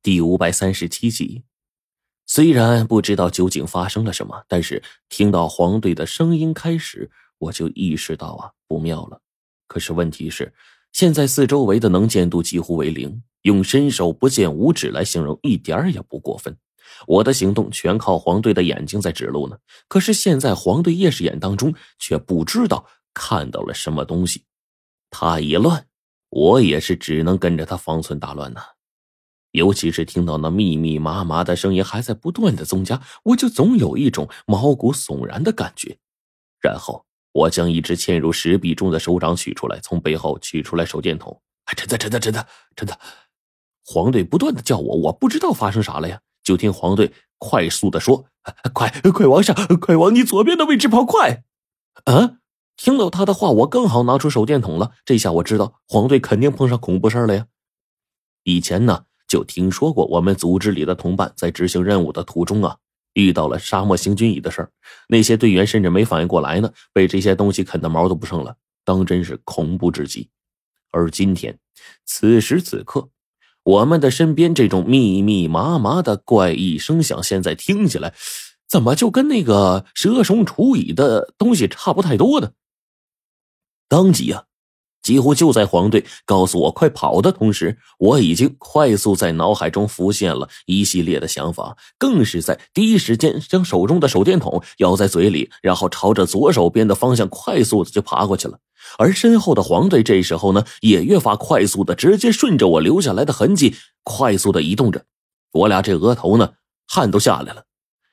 第五百三十七集，虽然不知道究竟发生了什么，但是听到黄队的声音开始，我就意识到啊不妙了。可是问题是，现在四周围的能见度几乎为零，用伸手不见五指来形容一点也不过分。我的行动全靠黄队的眼睛在指路呢。可是现在黄队夜视眼当中却不知道看到了什么东西，他一乱，我也是只能跟着他方寸大乱呢。尤其是听到那密密麻麻的声音还在不断的增加，我就总有一种毛骨悚然的感觉。然后我将一只嵌入石壁中的手掌取出来，从背后取出来手电筒。真的，真的，真的，真的！黄队不断的叫我，我不知道发生啥了呀。就听黄队快速的说：“快，快往上，快往你左边的位置跑，快！”啊！听到他的话，我刚好拿出手电筒了。这下我知道黄队肯定碰上恐怖事了呀。以前呢。就听说过我们组织里的同伴在执行任务的途中啊，遇到了沙漠行军蚁的事儿。那些队员甚至没反应过来呢，被这些东西啃的毛都不剩了，当真是恐怖至极。而今天，此时此刻，我们的身边这种密密麻麻的怪异声响，现在听起来，怎么就跟那个蛇虫鼠蚁的东西差不太多呢？当即啊。几乎就在黄队告诉我快跑的同时，我已经快速在脑海中浮现了一系列的想法，更是在第一时间将手中的手电筒咬在嘴里，然后朝着左手边的方向快速的就爬过去了。而身后的黄队这时候呢，也越发快速的直接顺着我留下来的痕迹快速的移动着。我俩这额头呢，汗都下来了，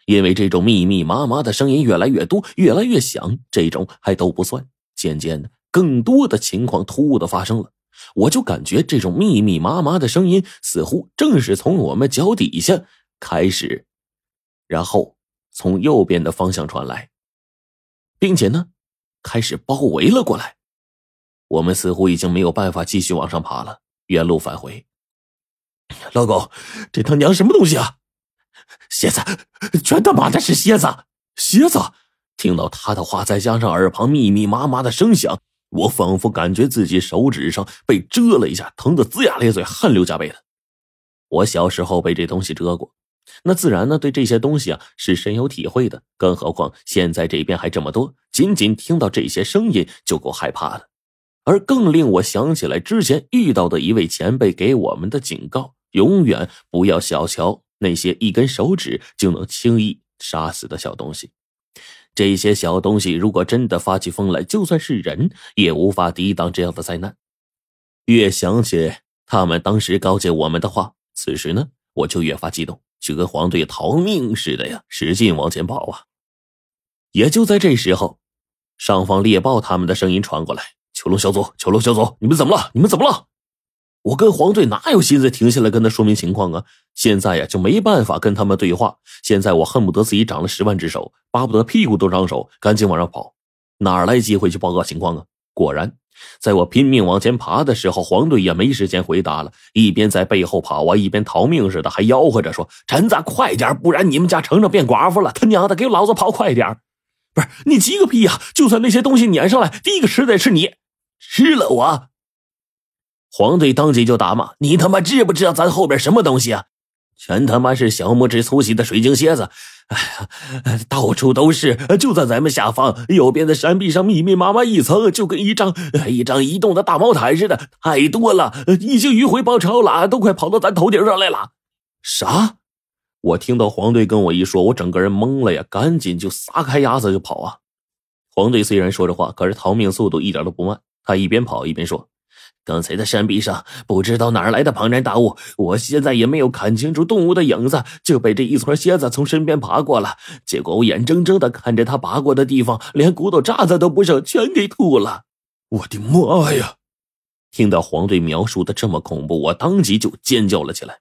因为这种密密麻麻的声音越来越多，越来越响，这种还都不算，渐渐的。更多的情况突兀的发生了，我就感觉这种密密麻麻的声音似乎正是从我们脚底下开始，然后从右边的方向传来，并且呢，开始包围了过来。我们似乎已经没有办法继续往上爬了，原路返回。老狗，这他娘什么东西啊？蝎子，全他妈的是蝎子！蝎子！听到他的话，再加上耳旁密密麻麻的声响。我仿佛感觉自己手指上被蛰了一下，疼得龇牙咧嘴，汗流浃背的。我小时候被这东西蛰过，那自然呢对这些东西啊是深有体会的。更何况现在这边还这么多，仅仅听到这些声音就够害怕的。而更令我想起来之前遇到的一位前辈给我们的警告：永远不要小瞧那些一根手指就能轻易杀死的小东西。这些小东西如果真的发起疯来，就算是人也无法抵挡这样的灾难。越想起他们当时告诫我们的话，此时呢，我就越发激动，就跟黄队逃命似的呀，使劲往前跑啊！也就在这时候，上方猎豹他们的声音传过来：“囚龙小组，囚龙小组，你们怎么了？你们怎么了？”我跟黄队哪有心思停下来跟他说明情况啊？现在呀就没办法跟他们对话。现在我恨不得自己长了十万只手，巴不得屁股都长手，赶紧往上跑，哪来机会去报告情况啊？果然，在我拼命往前爬的时候，黄队也没时间回答了，一边在背后跑啊，一边逃命似的，还吆喝着说：“陈子，快点，不然你们家成成变寡妇了！他娘的，给老子跑快点！不是你急个屁呀！就算那些东西撵上来，第一个吃的是你，吃了我。”黄队当即就打骂：“你他妈知不知道咱后边什么东西啊？全他妈是小拇指粗细的水晶蝎子！哎呀，到处都是！就在咱们下方右边的山壁上，密密麻麻一层，就跟一张一张移动的大毛毯似的，太多了，已经迂回包抄了，都快跑到咱头顶上来了！”啥？我听到黄队跟我一说，我整个人懵了呀，赶紧就撒开鸭子就跑啊！黄队虽然说着话，可是逃命速度一点都不慢，他一边跑一边说。刚才在山壁上不知道哪儿来的庞然大物，我现在也没有看清楚动物的影子，就被这一撮蝎子从身边爬过了。结果我眼睁睁的看着它爬过的地方，连骨头渣子都不剩，全给吐了。我的妈呀！听到黄队描述的这么恐怖，我当即就尖叫了起来，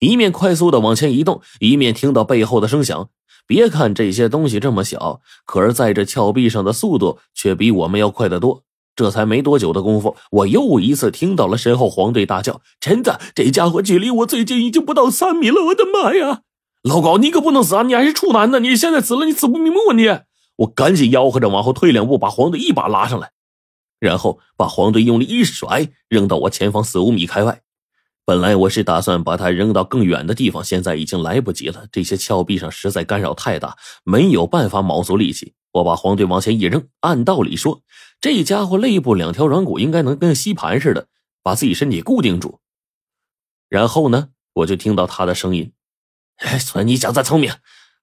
一面快速的往前移动，一面听到背后的声响。别看这些东西这么小，可是在这峭壁上的速度却比我们要快得多。这才没多久的功夫，我又一次听到了身后黄队大叫：“陈子，这家伙距离我最近已经不到三米了！我的妈呀，老高，你可不能死啊！你还是处男呢！你现在死了，你死不瞑目啊！你！”我赶紧吆喝着往后退两步，把黄队一把拉上来，然后把黄队用力一甩，扔到我前方四五米开外。本来我是打算把它扔到更远的地方，现在已经来不及了。这些峭壁上实在干扰太大，没有办法卯足力气。我把黄队往前一扔，按道理说，这家伙肋部两条软骨应该能跟吸盘似的把自己身体固定住。然后呢，我就听到他的声音：“哎，算你小子聪明。”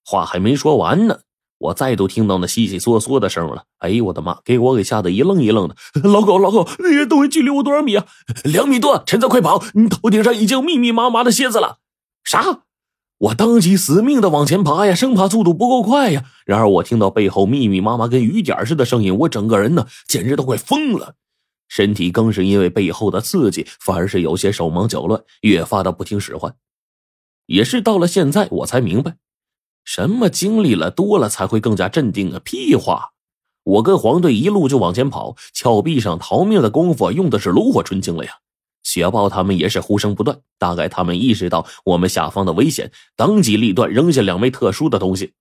话还没说完呢。我再度听到那悉悉嗦嗦的声了，哎呦我的妈！给我给吓得一愣一愣的。老狗，老狗，那些东西距离我多少米啊？两米多！陈子，快跑！你头顶上已经密密麻麻的蝎子了。啥？我当即死命的往前爬呀，生怕速度不够快呀。然而我听到背后密密麻麻跟雨点似的声音，我整个人呢简直都快疯了，身体更是因为背后的刺激，反而是有些手忙脚乱，越发的不听使唤。也是到了现在，我才明白。什么经历了多了才会更加镇定啊？屁话！我跟黄队一路就往前跑，峭壁上逃命的功夫用的是炉火纯青了呀。雪豹他们也是呼声不断，大概他们意识到我们下方的危险，当机立断扔下两枚特殊的东西。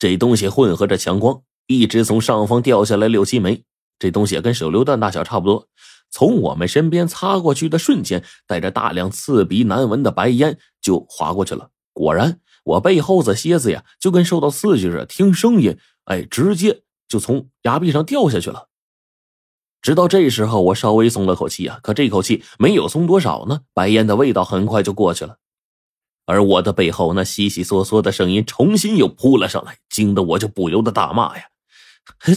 这东西混合着强光，一直从上方掉下来六七枚。这东西跟手榴弹大小差不多，从我们身边擦过去的瞬间，带着大量刺鼻难闻的白烟就划过去了。果然。我背后的蝎子呀，就跟受到刺激似的，听声音，哎，直接就从崖壁上掉下去了。直到这时候，我稍微松了口气啊，可这口气没有松多少呢。白烟的味道很快就过去了，而我的背后那悉悉嗦嗦的声音重新又扑了上来，惊得我就不由得大骂呀：“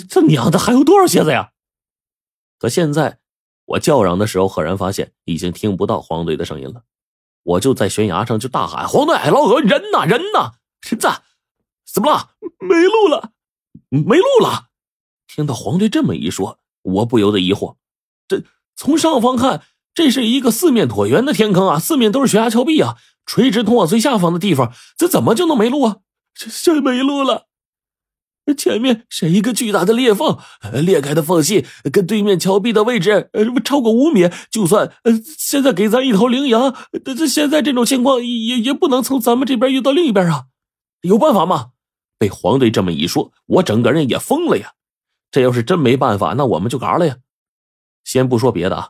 这娘的还有多少蝎子呀！”可现在我叫嚷的时候，赫然发现已经听不到黄队的声音了。我就在悬崖上就大喊：“黄队，老何，人呢？人呢？陈子，怎么了？没路了，没路了！”听到黄队这么一说，我不由得疑惑：这从上方看，这是一个四面椭圆的天坑啊，四面都是悬崖峭壁啊，垂直通往最下方的地方，这怎么就能没路啊？这这没路了！前面是一个巨大的裂缝，裂开的缝隙跟对面峭壁的位置呃超过五米。就算呃现在给咱一头羚羊，这现在这种情况也也不能从咱们这边运到另一边啊。有办法吗？被黄队这么一说，我整个人也疯了呀。这要是真没办法，那我们就嘎了呀。先不说别的啊。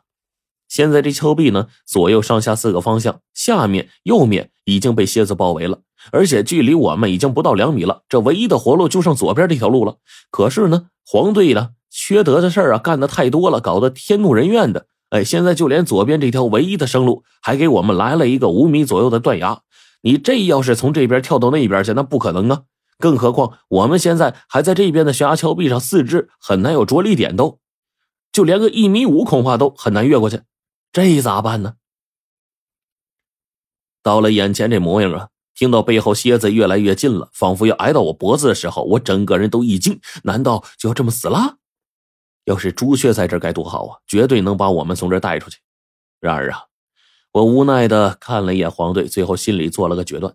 现在这峭壁呢，左右上下四个方向，下面、右面已经被蝎子包围了，而且距离我们已经不到两米了。这唯一的活路就剩左边这条路了。可是呢，黄队呢，缺德的事儿啊，干的太多了，搞得天怒人怨的。哎，现在就连左边这条唯一的生路，还给我们来了一个五米左右的断崖。你这要是从这边跳到那边去，那不可能啊！更何况我们现在还在这边的悬崖峭壁上，四肢很难有着力点，都就连个一米五，恐怕都很难越过去。这咋办呢？到了眼前这模样啊，听到背后蝎子越来越近了，仿佛要挨到我脖子的时候，我整个人都一惊。难道就要这么死了？要是朱雀在这该多好啊，绝对能把我们从这带出去。然而啊，我无奈的看了一眼黄队，最后心里做了个决断，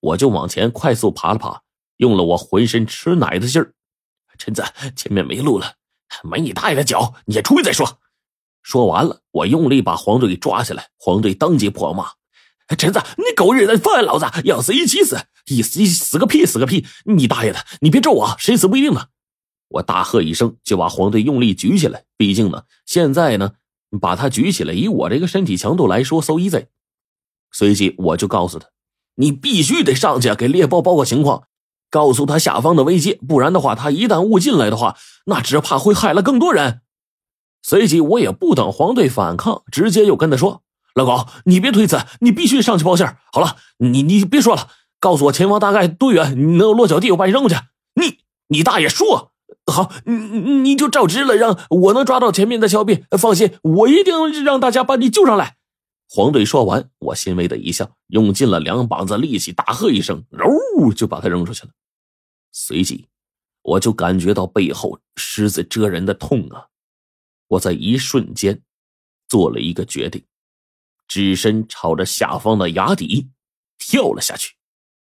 我就往前快速爬了爬，用了我浑身吃奶的劲儿。陈子，前面没路了，没你大爷的脚，你先出去再说。说完了，我用力把黄队给抓起来。黄队当即破骂：“陈子，你狗日的，放开老子！要死一起死，一死死个屁，死个屁！你大爷的，你别咒我，谁死不一定呢！”我大喝一声，就把黄队用力举起来。毕竟呢，现在呢，把他举起来，以我这个身体强度来说，so easy。随即我就告诉他：“你必须得上去给猎豹报告情况，告诉他下方的危机，不然的话，他一旦误进来的话，那只怕会害了更多人。”随即，我也不等黄队反抗，直接又跟他说：“老高，你别推辞，你必须上去报信好了，你你别说了，告诉我前方大概多远，你能落脚地，我把你扔过去。你你大爷说好，你你就照直了，让我能抓到前面的峭壁。放心，我一定让大家把你救上来。”黄队说完，我欣慰的一笑，用尽了两膀子力气，大喝一声，嗖就把他扔出去了。随即，我就感觉到背后狮子蛰人的痛啊！我在一瞬间做了一个决定，只身朝着下方的崖底跳了下去。